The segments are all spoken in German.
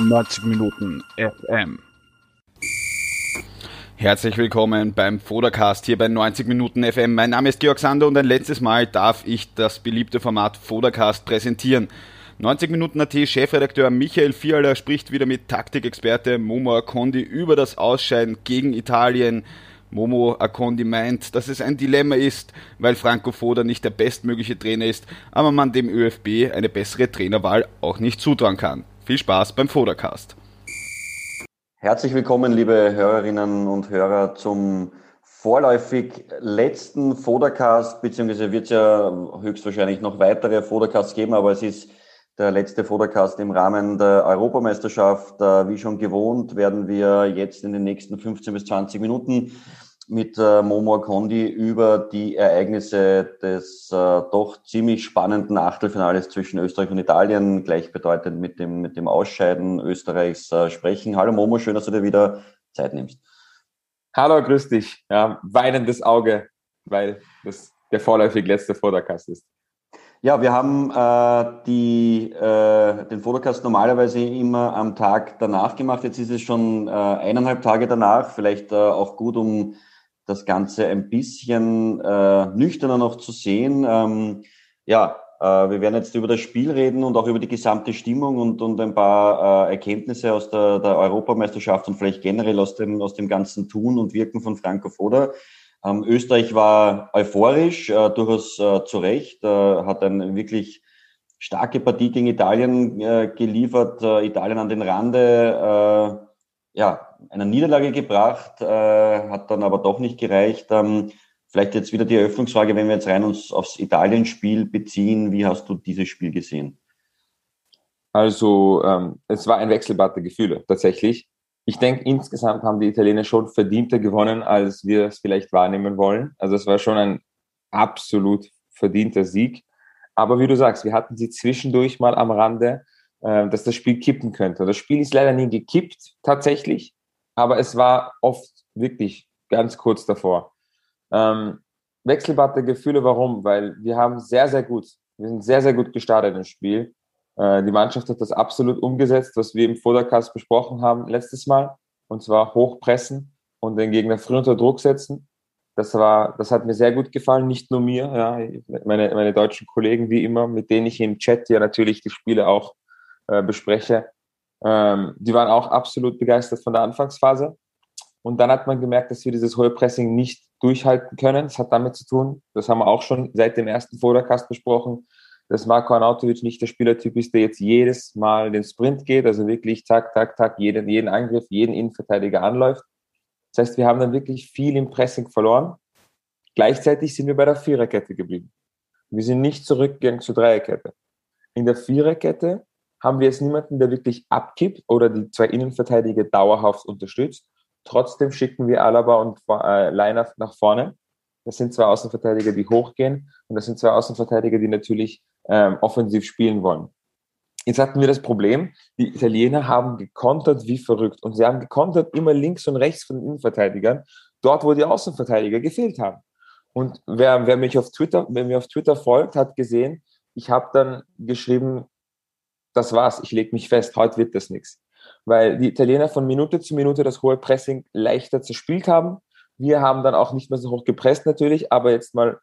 90 Minuten FM. Herzlich willkommen beim Fodercast hier bei 90 Minuten FM. Mein Name ist Georg Sander und ein letztes Mal darf ich das beliebte Format Fodercast präsentieren. 90 Minuten AT Chefredakteur Michael Fiala spricht wieder mit Taktikexperte Momo Akondi über das Ausscheiden gegen Italien. Momo Akondi meint, dass es ein Dilemma ist, weil Franco Foda nicht der bestmögliche Trainer ist, aber man dem ÖFB eine bessere Trainerwahl auch nicht zutrauen kann. Viel Spaß beim Fodercast. Herzlich willkommen, liebe Hörerinnen und Hörer, zum vorläufig letzten Fodercast, beziehungsweise wird es ja höchstwahrscheinlich noch weitere Fodercasts geben, aber es ist der letzte Fodercast im Rahmen der Europameisterschaft. Wie schon gewohnt, werden wir jetzt in den nächsten 15 bis 20 Minuten mit äh, Momo Kondi über die Ereignisse des äh, doch ziemlich spannenden Achtelfinales zwischen Österreich und Italien, gleichbedeutend mit dem, mit dem Ausscheiden Österreichs äh, sprechen. Hallo Momo, schön, dass du dir wieder Zeit nimmst. Hallo, grüß dich. Ja, weinendes Auge, weil das der vorläufig letzte Fodercast ist. Ja, wir haben äh, die, äh, den Fotocast normalerweise immer am Tag danach gemacht. Jetzt ist es schon äh, eineinhalb Tage danach. Vielleicht äh, auch gut, um das Ganze ein bisschen äh, nüchterner noch zu sehen. Ähm, ja, äh, wir werden jetzt über das Spiel reden und auch über die gesamte Stimmung und, und ein paar äh, Erkenntnisse aus der, der Europameisterschaft und vielleicht generell aus dem, aus dem ganzen Tun und Wirken von Franco Foda. Ähm, Österreich war euphorisch, äh, durchaus äh, zu Recht, äh, hat eine wirklich starke Partie gegen Italien äh, geliefert, äh, Italien an den Rande äh, ja, einer Niederlage gebracht, äh, hat dann aber doch nicht gereicht. Ähm, vielleicht jetzt wieder die Eröffnungsfrage, wenn wir jetzt rein uns aufs Italien-Spiel beziehen, wie hast du dieses Spiel gesehen? Also ähm, es war ein Wechselbad der Gefühle tatsächlich ich denke, insgesamt haben die Italiener schon verdienter gewonnen, als wir es vielleicht wahrnehmen wollen. Also es war schon ein absolut verdienter Sieg. Aber wie du sagst, wir hatten sie zwischendurch mal am Rande, äh, dass das Spiel kippen könnte. Das Spiel ist leider nie gekippt, tatsächlich. Aber es war oft wirklich ganz kurz davor. Ähm, Wechselbad der Gefühle, warum? Weil wir haben sehr, sehr gut, wir sind sehr, sehr gut gestartet im Spiel. Äh, die Mannschaft hat das absolut umgesetzt, was wir im Vordercast besprochen haben letztes Mal, und zwar hochpressen und den Gegner früh unter Druck setzen. Das war, das hat mir sehr gut gefallen, nicht nur mir, ja, meine, meine deutschen Kollegen wie immer, mit denen ich im Chat ja natürlich die Spiele auch äh, bespreche, ähm, die waren auch absolut begeistert von der Anfangsphase. Und dann hat man gemerkt, dass wir dieses hohe Pressing nicht durchhalten können. Das hat damit zu tun, das haben wir auch schon seit dem ersten Vordercast besprochen, dass Marco Arnautovic nicht der Spielertyp ist, der jetzt jedes Mal den Sprint geht, also wirklich tak, tak, tak, jeden, jeden Angriff, jeden Innenverteidiger anläuft. Das heißt, wir haben dann wirklich viel im Pressing verloren. Gleichzeitig sind wir bei der Viererkette geblieben. Wir sind nicht zurückgegangen zur Dreierkette. In der Viererkette haben wir jetzt niemanden, der wirklich abkippt oder die zwei Innenverteidiger dauerhaft unterstützt. Trotzdem schicken wir Alaba und äh, Leiner nach vorne. Das sind zwei Außenverteidiger, die hochgehen und das sind zwei Außenverteidiger, die natürlich ähm, offensiv spielen wollen. Jetzt hatten wir das Problem, die Italiener haben gekontert wie verrückt und sie haben gekontert immer links und rechts von den Innenverteidigern, dort wo die Außenverteidiger gefehlt haben. Und wer, wer mich auf Twitter, wer mir auf Twitter folgt, hat gesehen, ich habe dann geschrieben, das war's, ich lege mich fest, heute wird das nichts. Weil die Italiener von Minute zu Minute das hohe Pressing leichter zerspielt haben. Wir haben dann auch nicht mehr so hoch gepresst natürlich, aber jetzt mal,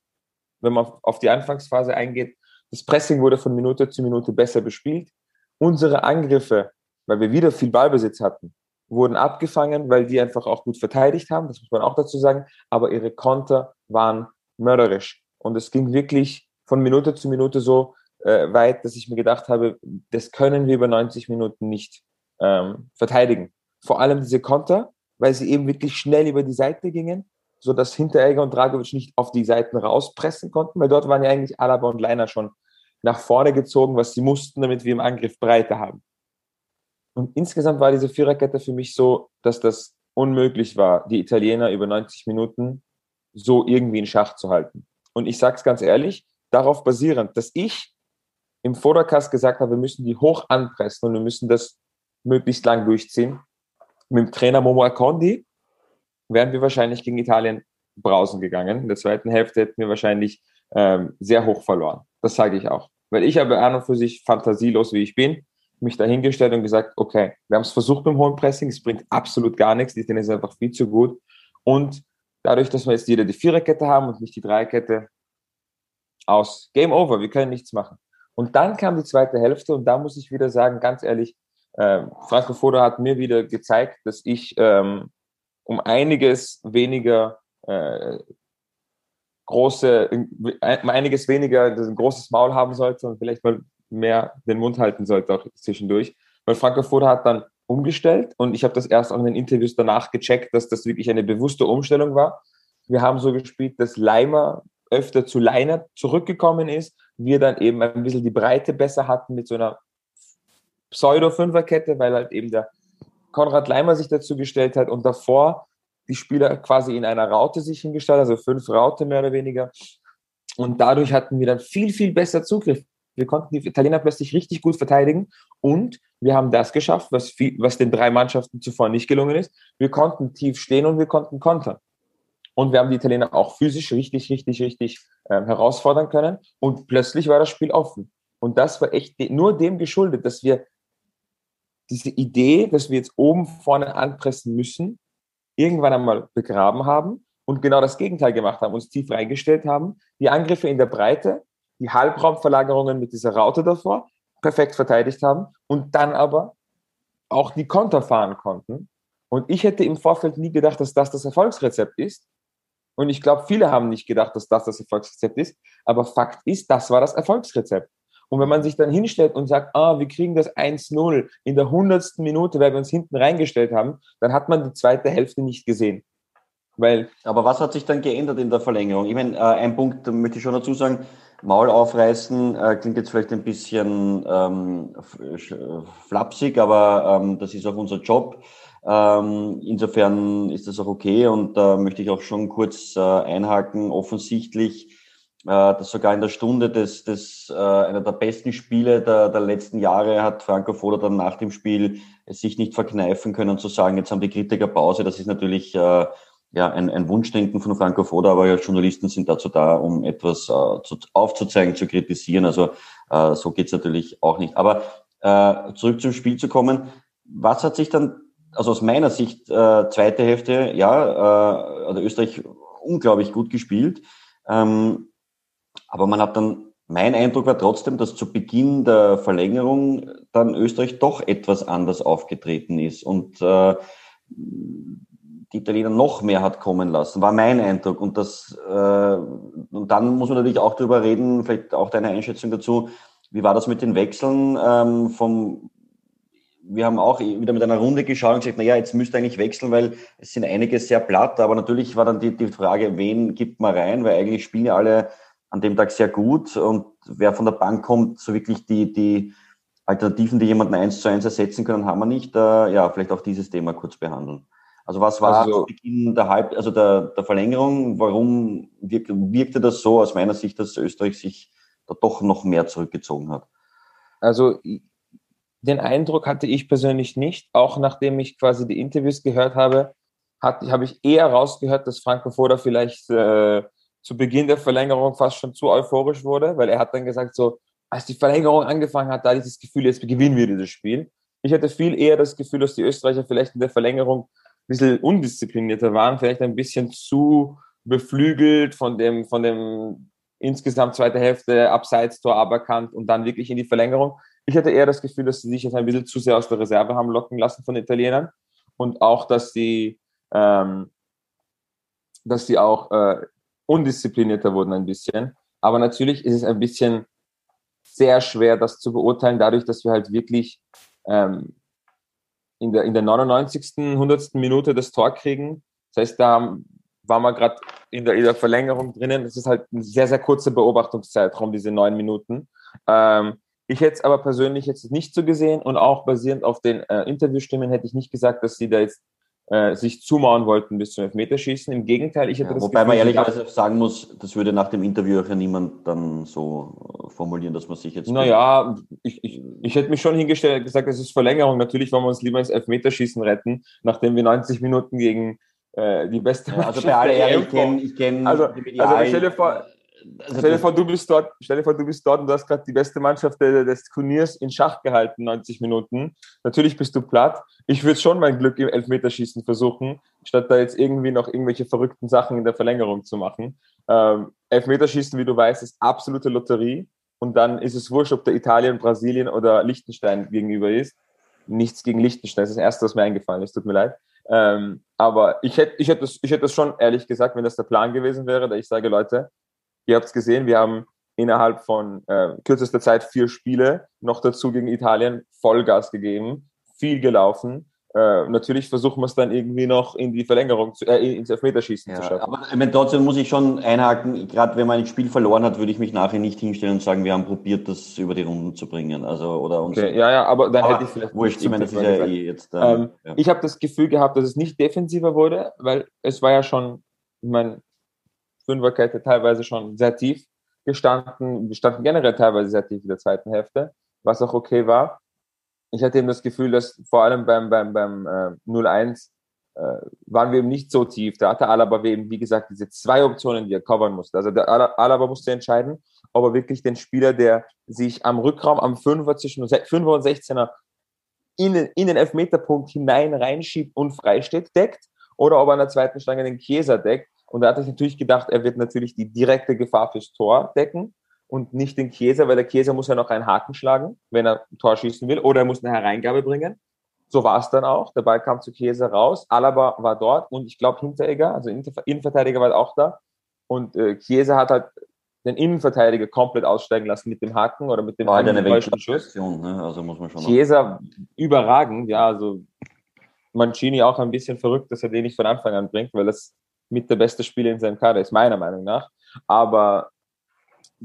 wenn man auf die Anfangsphase eingeht, das Pressing wurde von Minute zu Minute besser bespielt. Unsere Angriffe, weil wir wieder viel Ballbesitz hatten, wurden abgefangen, weil die einfach auch gut verteidigt haben, das muss man auch dazu sagen, aber ihre Konter waren mörderisch. Und es ging wirklich von Minute zu Minute so äh, weit, dass ich mir gedacht habe, das können wir über 90 Minuten nicht ähm, verteidigen. Vor allem diese Konter, weil sie eben wirklich schnell über die Seite gingen so dass Hinteregger und Dragovic nicht auf die Seiten rauspressen konnten, weil dort waren ja eigentlich Alaba und Leiner schon nach vorne gezogen, was sie mussten, damit wir im Angriff Breite haben. Und insgesamt war diese Viererkette für mich so, dass das unmöglich war, die Italiener über 90 Minuten so irgendwie in Schach zu halten. Und ich sage es ganz ehrlich, darauf basierend, dass ich im Vorderkast gesagt habe, wir müssen die hoch anpressen und wir müssen das möglichst lang durchziehen. Mit dem Trainer Momo Akondi wären wir wahrscheinlich gegen Italien brausen gegangen. In der zweiten Hälfte hätten wir wahrscheinlich ähm, sehr hoch verloren. Das sage ich auch. Weil ich aber an und für sich fantasielos, wie ich bin, mich dahingestellt und gesagt, okay, wir haben es versucht dem hohen Pressing, es bringt absolut gar nichts, die Tennis ist einfach viel zu gut. Und dadurch, dass wir jetzt wieder die Viererkette haben und nicht die Dreierkette, aus. Game over, wir können nichts machen. Und dann kam die zweite Hälfte und da muss ich wieder sagen, ganz ehrlich, äh, Franco Foda hat mir wieder gezeigt, dass ich ähm, um einiges weniger äh, große, um einiges weniger ein großes Maul haben sollte und vielleicht mal mehr den Mund halten sollte auch zwischendurch. Weil Franco Foda hat dann umgestellt und ich habe das erst auch in den Interviews danach gecheckt, dass das wirklich eine bewusste Umstellung war. Wir haben so gespielt, dass Leimer öfter zu Leiner zurückgekommen ist, wir dann eben ein bisschen die Breite besser hatten mit so einer Pseudo-Fünferkette, weil halt eben der Konrad Leimer sich dazu gestellt hat und davor die Spieler quasi in einer Raute sich hingestellt, also fünf Raute mehr oder weniger. Und dadurch hatten wir dann viel, viel besser Zugriff. Wir konnten die Italiener plötzlich richtig gut verteidigen und wir haben das geschafft, was, viel, was den drei Mannschaften zuvor nicht gelungen ist. Wir konnten tief stehen und wir konnten kontern. Und wir haben die Italiener auch physisch richtig, richtig, richtig äh, herausfordern können. Und plötzlich war das Spiel offen. Und das war echt nur dem geschuldet, dass wir diese Idee, dass wir jetzt oben vorne anpressen müssen, irgendwann einmal begraben haben und genau das Gegenteil gemacht haben, uns tief reingestellt haben, die Angriffe in der Breite, die Halbraumverlagerungen mit dieser Raute davor perfekt verteidigt haben und dann aber auch die Konter fahren konnten. Und ich hätte im Vorfeld nie gedacht, dass das das Erfolgsrezept ist. Und ich glaube, viele haben nicht gedacht, dass das das Erfolgsrezept ist. Aber Fakt ist, das war das Erfolgsrezept. Und wenn man sich dann hinstellt und sagt, ah, wir kriegen das 1-0 in der hundertsten Minute, weil wir uns hinten reingestellt haben, dann hat man die zweite Hälfte nicht gesehen. Weil Aber was hat sich dann geändert in der Verlängerung? Ich meine, äh, ein Punkt möchte ich schon dazu sagen, Maul aufreißen äh, klingt jetzt vielleicht ein bisschen ähm, flapsig, aber ähm, das ist auch unser Job. Ähm, insofern ist das auch okay und da äh, möchte ich auch schon kurz äh, einhaken. Offensichtlich äh, dass sogar in der Stunde des, des äh, einer der besten Spiele der, der letzten Jahre hat Franco Foda dann nach dem Spiel es sich nicht verkneifen können zu sagen, jetzt haben die Kritiker Pause. Das ist natürlich äh, ja ein, ein Wunschdenken von Franco Foda, aber ja, Journalisten sind dazu da, um etwas äh, zu, aufzuzeigen, zu kritisieren. Also äh, so geht's natürlich auch nicht. Aber äh, zurück zum Spiel zu kommen. Was hat sich dann, also aus meiner Sicht, äh, zweite Hälfte, ja, äh, also Österreich unglaublich gut gespielt. Ähm, aber man hat dann, mein Eindruck war trotzdem, dass zu Beginn der Verlängerung dann Österreich doch etwas anders aufgetreten ist und äh, die Italiener noch mehr hat kommen lassen, war mein Eindruck. Und das äh, und dann muss man natürlich auch darüber reden, vielleicht auch deine Einschätzung dazu. Wie war das mit den Wechseln ähm, vom wir haben auch wieder mit einer Runde geschaut und gesagt, na ja, jetzt müsste eigentlich wechseln, weil es sind einige sehr platt, aber natürlich war dann die, die Frage, wen gibt man rein, weil eigentlich spielen ja alle an dem Tag sehr gut und wer von der Bank kommt, so wirklich die, die Alternativen, die jemanden eins zu eins ersetzen können, haben wir nicht. Äh, ja, vielleicht auch dieses Thema kurz behandeln. Also was war also, zu Beginn der Halb, also der, der Verlängerung? Warum wirk, wirkte das so aus meiner Sicht, dass Österreich sich da doch noch mehr zurückgezogen hat? Also den Eindruck hatte ich persönlich nicht, auch nachdem ich quasi die Interviews gehört habe, habe ich eher rausgehört, dass Franco Foda vielleicht äh, zu Beginn der Verlängerung fast schon zu euphorisch wurde, weil er hat dann gesagt, so, als die Verlängerung angefangen hat, da hatte ich das Gefühl, jetzt gewinnen wir dieses Spiel. Ich hatte viel eher das Gefühl, dass die Österreicher vielleicht in der Verlängerung ein bisschen undisziplinierter waren, vielleicht ein bisschen zu beflügelt von dem, von dem insgesamt zweite Hälfte Abseits-Tor aberkannt und dann wirklich in die Verlängerung. Ich hatte eher das Gefühl, dass sie sich jetzt ein bisschen zu sehr aus der Reserve haben locken lassen von den Italienern und auch, dass sie, ähm, dass sie auch äh, undisziplinierter wurden ein bisschen. Aber natürlich ist es ein bisschen sehr schwer, das zu beurteilen, dadurch, dass wir halt wirklich ähm, in, der, in der 99., 100. Minute das Tor kriegen. Das heißt, da waren wir gerade in der, in der Verlängerung drinnen. Das ist halt ein sehr, sehr kurzer Beobachtungszeitraum, diese neun Minuten. Ähm, ich hätte es aber persönlich jetzt nicht so gesehen und auch basierend auf den äh, Interviewstimmen hätte ich nicht gesagt, dass sie da jetzt äh, sich zumauern wollten bis zum Elfmeterschießen. Im Gegenteil, ich hätte ja, das Wobei Gefühl, man ehrlicherweise sagen muss, das würde nach dem Interview auch ja niemand dann so formulieren, dass man sich jetzt. Naja, ich, ich, ich hätte mich schon hingestellt und gesagt, es ist Verlängerung. Natürlich wollen wir uns lieber ins Elfmeterschießen retten, nachdem wir 90 Minuten gegen äh, die beste ja, Also bei aller Ehre, ich kenne kenn also, also stell dir vor, also stell dir vor, du bist dort, stell dir vor, du bist dort und du hast gerade die beste Mannschaft des Turniers in Schach gehalten, 90 Minuten. Natürlich bist du platt. Ich würde schon mein Glück im Elfmeterschießen versuchen, statt da jetzt irgendwie noch irgendwelche verrückten Sachen in der Verlängerung zu machen. Ähm, Elfmeterschießen, wie du weißt, ist absolute Lotterie. Und dann ist es wurscht, ob der Italien, Brasilien oder Liechtenstein gegenüber ist. Nichts gegen Liechtenstein, das ist das Erste, was mir eingefallen ist, tut mir leid. Ähm, aber ich hätte ich hätte das, ich hätte das schon ehrlich gesagt, wenn das der Plan gewesen wäre, da ich sage, Leute, ihr habt es gesehen, wir haben innerhalb von äh, kürzester Zeit vier Spiele noch dazu gegen Italien Vollgas gegeben, viel gelaufen äh, natürlich versuchen wir es dann irgendwie noch in die Verlängerung, zu, äh, ins Elfmeterschießen ja, zu schaffen. Aber ich meine, trotzdem muss ich schon einhaken, gerade wenn man ein Spiel verloren hat, würde ich mich nachher nicht hinstellen und sagen, wir haben probiert, das über die Runden zu bringen. Also, oder uns okay, ja, ja, aber dann aber hätte ich vielleicht. Wurscht, ich meine, das ist ja eh jetzt. Ähm, ähm, ja. Ich habe das Gefühl gehabt, dass es nicht defensiver wurde, weil es war ja schon, ich meine, Fünferkette teilweise schon sehr tief gestanden. Wir standen generell teilweise sehr tief in der zweiten Hälfte, was auch okay war ich hatte eben das Gefühl, dass vor allem beim, beim, beim äh, 0-1 äh, waren wir eben nicht so tief. Da hatte Alaba eben, wie gesagt, diese zwei Optionen, die er covern musste. Also der Alaba musste entscheiden, ob er wirklich den Spieler, der sich am Rückraum am 5er zwischen 5er und 16er in den, in den Elfmeterpunkt hinein reinschiebt und freisteht, deckt, oder ob er an der zweiten Stange den Chiesa deckt. Und da hatte ich natürlich gedacht, er wird natürlich die direkte Gefahr fürs Tor decken und nicht den Chiesa, weil der Chiesa muss ja noch einen Haken schlagen, wenn er ein Tor schießen will, oder er muss eine Hereingabe bringen. So war es dann auch. Der Ball kam zu Chiesa raus. Alaba war dort und ich glaube Hinteregger, also Innenverteidiger war auch da. Und äh, Chiesa hat halt den Innenverteidiger komplett aussteigen lassen mit dem Haken oder mit dem war eine Schuss. Ne? Also muss man schon Chiesa überragend, ja, also Mancini auch ein bisschen verrückt, dass er den nicht von Anfang an bringt, weil das mit der beste Spieler in seinem Kader ist, meiner Meinung nach. Aber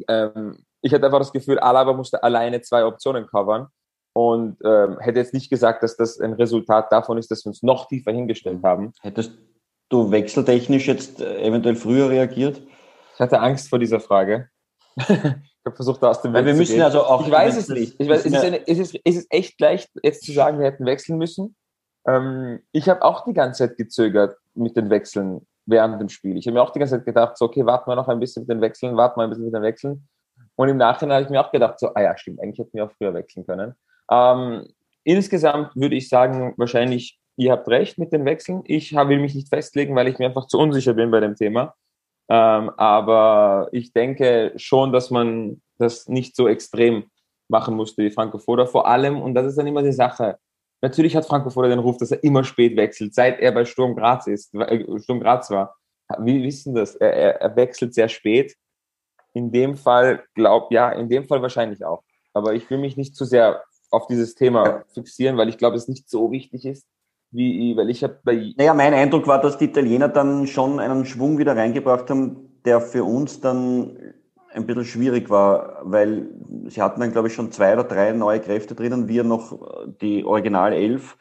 ähm, ich hatte einfach das Gefühl, Alaba musste alleine zwei Optionen covern und ähm, hätte jetzt nicht gesagt, dass das ein Resultat davon ist, dass wir uns noch tiefer hingestellt haben. Hättest du wechseltechnisch jetzt äh, eventuell früher reagiert? Ich hatte Angst vor dieser Frage. ich habe versucht, da aus dem Weg wir müssen Also auch ich weiß es nicht. Ich weiß, es, ist eine, es, ist, es ist echt leicht, jetzt zu sagen, wir hätten wechseln müssen. Ähm, ich habe auch die ganze Zeit gezögert mit den Wechseln während dem Spiel. Ich habe mir auch die ganze Zeit gedacht, so, okay, warten wir noch ein bisschen mit den Wechseln, warten wir ein bisschen mit den Wechseln. Und im Nachhinein habe ich mir auch gedacht, so, ah ja, stimmt, eigentlich hätten wir auch früher wechseln können. Ähm, insgesamt würde ich sagen, wahrscheinlich, ihr habt recht mit den Wechseln. Ich will mich nicht festlegen, weil ich mir einfach zu unsicher bin bei dem Thema. Ähm, aber ich denke schon, dass man das nicht so extrem machen musste wie Franco Foda. Vor allem, und das ist dann immer die Sache, Natürlich hat Franco Foda den Ruf, dass er immer spät wechselt, seit er bei Sturm Graz ist, äh, Sturm Graz war. Wie wissen das? Er, er, er wechselt sehr spät. In dem Fall glaub, ja, in dem Fall wahrscheinlich auch. Aber ich will mich nicht zu sehr auf dieses Thema fixieren, weil ich glaube, es nicht so wichtig ist, wie, weil ich habe bei. Naja, mein Eindruck war, dass die Italiener dann schon einen Schwung wieder reingebracht haben, der für uns dann ein bisschen schwierig war, weil sie hatten dann, glaube ich, schon zwei oder drei neue Kräfte drinnen, wir noch die Original elf.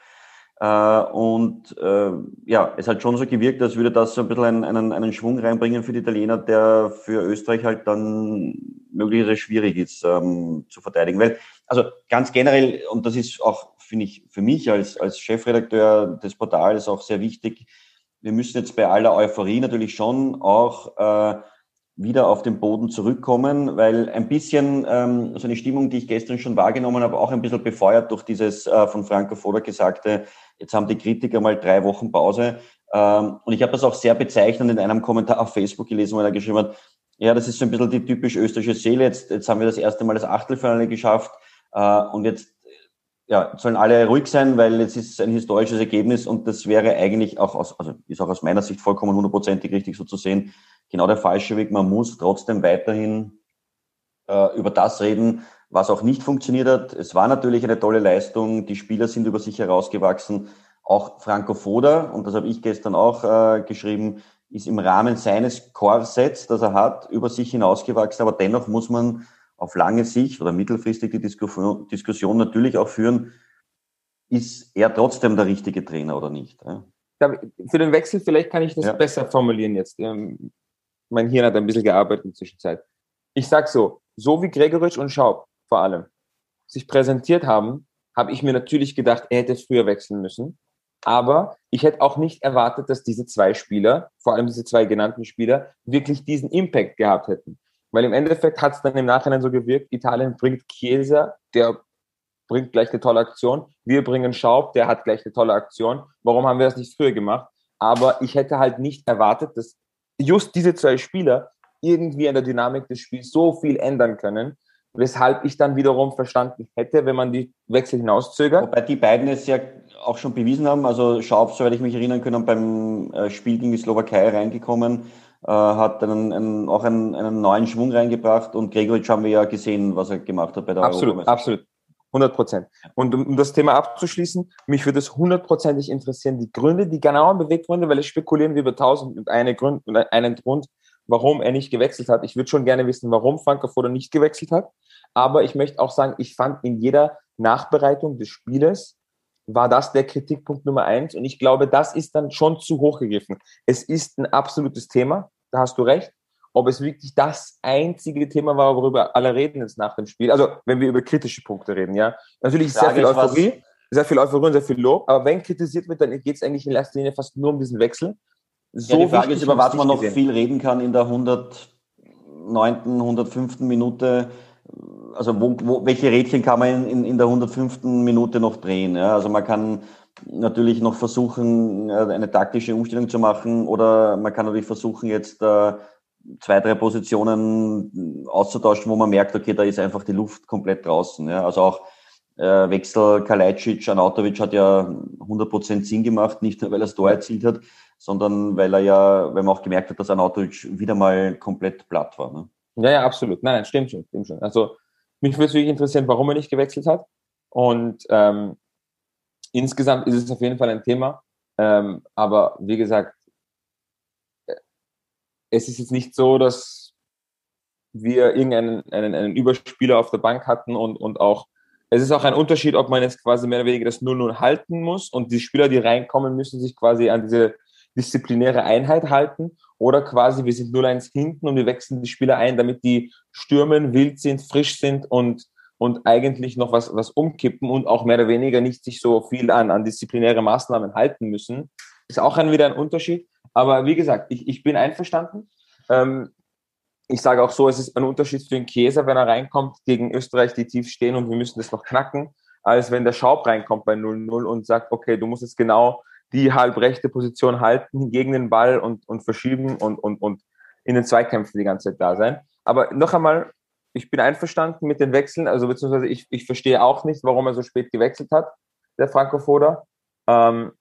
Äh, und äh, ja, es hat schon so gewirkt, als würde das so ein bisschen einen, einen, einen Schwung reinbringen für die Italiener, der für Österreich halt dann möglicherweise schwierig ist ähm, zu verteidigen. Weil, also ganz generell, und das ist auch, finde ich, für mich als, als Chefredakteur des Portals auch sehr wichtig, wir müssen jetzt bei aller Euphorie natürlich schon auch äh, wieder auf den Boden zurückkommen, weil ein bisschen ähm, so eine Stimmung, die ich gestern schon wahrgenommen habe, auch ein bisschen befeuert durch dieses äh, von Franco Foda gesagte, jetzt haben die Kritiker mal drei Wochen Pause. Ähm, und ich habe das auch sehr bezeichnend in einem Kommentar auf Facebook gelesen, wo er geschrieben hat, ja, das ist so ein bisschen die typisch österreichische Seele. Jetzt, jetzt haben wir das erste Mal das Achtelfinale geschafft äh, und jetzt ja, sollen alle ruhig sein, weil es ist ein historisches Ergebnis und das wäre eigentlich auch aus, also ist auch aus meiner Sicht vollkommen hundertprozentig richtig so zu sehen, genau der falsche Weg. Man muss trotzdem weiterhin äh, über das reden, was auch nicht funktioniert hat. Es war natürlich eine tolle Leistung. Die Spieler sind über sich herausgewachsen. Auch Franco Foda, und das habe ich gestern auch äh, geschrieben, ist im Rahmen seines Korsets, das er hat, über sich hinausgewachsen. Aber dennoch muss man auf lange Sicht oder mittelfristig die Diskussion, Diskussion natürlich auch führen, ist er trotzdem der richtige Trainer oder nicht? Ja? Für den Wechsel vielleicht kann ich das ja. besser formulieren jetzt. Ähm, mein Hirn hat ein bisschen gearbeitet in der Zwischenzeit. Ich sag so, so wie Gregoritsch und Schaub vor allem sich präsentiert haben, habe ich mir natürlich gedacht, er hätte früher wechseln müssen. Aber ich hätte auch nicht erwartet, dass diese zwei Spieler, vor allem diese zwei genannten Spieler, wirklich diesen Impact gehabt hätten. Weil im Endeffekt hat es dann im Nachhinein so gewirkt, Italien bringt Chiesa, der bringt gleich eine tolle Aktion. Wir bringen Schaub, der hat gleich eine tolle Aktion. Warum haben wir das nicht früher gemacht? Aber ich hätte halt nicht erwartet, dass just diese zwei Spieler irgendwie an der Dynamik des Spiels so viel ändern können, weshalb ich dann wiederum verstanden hätte, wenn man die Wechsel hinauszögert. Wobei die beiden es ja auch schon bewiesen haben. Also Schaub, soweit ich mich erinnern kann, beim äh, Spiel gegen die Slowakei reingekommen, äh, hat einen, einen, auch einen, einen, neuen Schwung reingebracht und Gregoritsch haben wir ja gesehen, was er gemacht hat bei der Absolut, absolut. 100 Prozent. Und um, um, das Thema abzuschließen, mich würde es hundertprozentig interessieren, die Gründe, die genauen Beweggründe, weil es spekulieren wir über tausend und eine Grund, einen Grund, warum er nicht gewechselt hat. Ich würde schon gerne wissen, warum Franco Foda nicht gewechselt hat. Aber ich möchte auch sagen, ich fand in jeder Nachbereitung des Spieles war das der Kritikpunkt Nummer eins. Und ich glaube, das ist dann schon zu hoch gegriffen. Es ist ein absolutes Thema, da hast du recht. Ob es wirklich das einzige Thema war, worüber alle reden jetzt nach dem Spiel. Also, wenn wir über kritische Punkte reden, ja. Natürlich sehr viel Euphorie, sehr viel Euphorie und sehr viel Lob. Aber wenn kritisiert wird, dann geht es eigentlich in erster Linie fast nur um diesen Wechsel. So ja, die Frage ist, über was man noch gesehen. viel reden kann in der 109., 105. Minute also wo, wo, welche Rädchen kann man in, in der 105. Minute noch drehen? Ja? Also man kann natürlich noch versuchen, eine taktische Umstellung zu machen oder man kann natürlich versuchen, jetzt äh, zwei, drei Positionen auszutauschen, wo man merkt, okay, da ist einfach die Luft komplett draußen. Ja? Also auch äh, Wechsel Kalajdzic, Anatovic hat ja 100% Sinn gemacht, nicht nur weil er das Tor erzielt hat, sondern weil er ja, weil man auch gemerkt hat, dass Anatovic wieder mal komplett platt war. Ne? Ja, ja, absolut. Nein, nein, stimmt schon, stimmt schon. Also mich würde es wirklich interessieren, warum er nicht gewechselt hat. Und ähm, insgesamt ist es auf jeden Fall ein Thema. Ähm, aber wie gesagt, äh, es ist jetzt nicht so, dass wir irgendeinen einen, einen Überspieler auf der Bank hatten und, und auch, es ist auch ein Unterschied, ob man jetzt quasi mehr oder weniger das 0-0 halten muss und die Spieler, die reinkommen, müssen sich quasi an diese disziplinäre Einheit halten oder quasi wir sind 0-1 hinten und wir wechseln die Spieler ein, damit die stürmen, wild sind, frisch sind und, und eigentlich noch was, was umkippen und auch mehr oder weniger nicht sich so viel an, an disziplinäre Maßnahmen halten müssen. Ist auch ein, wieder ein Unterschied. Aber wie gesagt, ich, ich bin einverstanden. Ähm, ich sage auch so, es ist ein Unterschied für den Käser, wenn er reinkommt gegen Österreich, die tief stehen und wir müssen das noch knacken, als wenn der Schaub reinkommt bei 0-0 und sagt, okay, du musst jetzt genau die halbrechte Position halten gegen den Ball und, und verschieben und, und, und in den Zweikämpfen die ganze Zeit da sein. Aber noch einmal, ich bin einverstanden mit den Wechseln, also beziehungsweise ich, ich verstehe auch nicht, warum er so spät gewechselt hat, der Franco Foda. Ähm,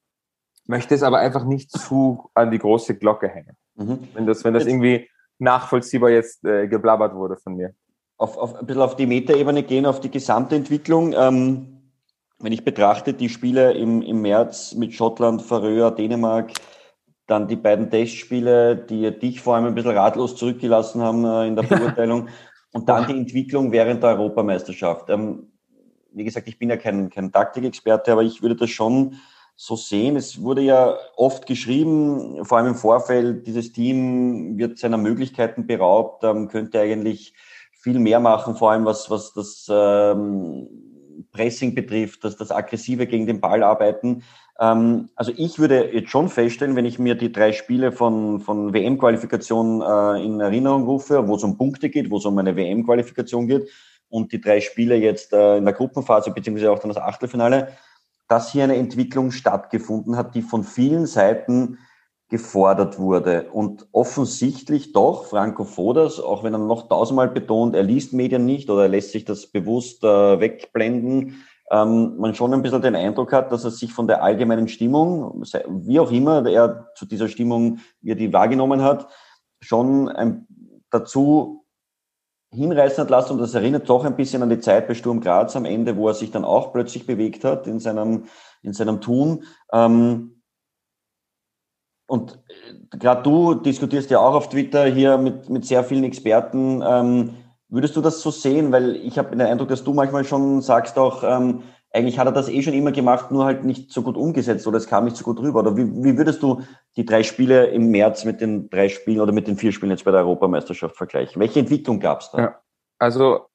möchte es aber einfach nicht zu an die große Glocke hängen. Mhm. Wenn, das, wenn das irgendwie nachvollziehbar jetzt äh, geblabbert wurde von mir. Auf, auf, ein bisschen auf die Metaebene gehen, auf die gesamte Entwicklung. Ähm wenn ich betrachte, die Spiele im, im März mit Schottland, Färöer, Dänemark, dann die beiden Testspiele, die dich vor allem ein bisschen ratlos zurückgelassen haben äh, in der Beurteilung und dann die Entwicklung während der Europameisterschaft. Ähm, wie gesagt, ich bin ja kein, kein Taktikexperte, aber ich würde das schon so sehen. Es wurde ja oft geschrieben, vor allem im Vorfeld, dieses Team wird seiner Möglichkeiten beraubt, ähm, könnte eigentlich viel mehr machen, vor allem was, was das ähm, Pressing betrifft, dass das aggressive gegen den Ball arbeiten. Ähm, also ich würde jetzt schon feststellen, wenn ich mir die drei Spiele von, von WM-Qualifikation äh, in Erinnerung rufe, wo es um Punkte geht, wo es um eine WM-Qualifikation geht und die drei Spiele jetzt äh, in der Gruppenphase beziehungsweise auch dann das Achtelfinale, dass hier eine Entwicklung stattgefunden hat, die von vielen Seiten gefordert wurde. Und offensichtlich doch Franco Fodas, auch wenn er noch tausendmal betont, er liest Medien nicht oder er lässt sich das bewusst äh, wegblenden, ähm, man schon ein bisschen den Eindruck hat, dass er sich von der allgemeinen Stimmung, wie auch immer er zu dieser Stimmung, wie er die wahrgenommen hat, schon ein, dazu hinreißen hat lassen und das erinnert doch ein bisschen an die Zeit bei Sturm Graz am Ende, wo er sich dann auch plötzlich bewegt hat in seinem, in seinem Tun. Ähm, und äh, gerade du diskutierst ja auch auf Twitter hier mit, mit sehr vielen Experten. Ähm, würdest du das so sehen? Weil ich habe den Eindruck, dass du manchmal schon sagst auch, ähm, eigentlich hat er das eh schon immer gemacht, nur halt nicht so gut umgesetzt oder es kam nicht so gut rüber. Oder wie, wie würdest du die drei Spiele im März mit den drei Spielen oder mit den vier Spielen jetzt bei der Europameisterschaft vergleichen? Welche Entwicklung gab es da? Ja, also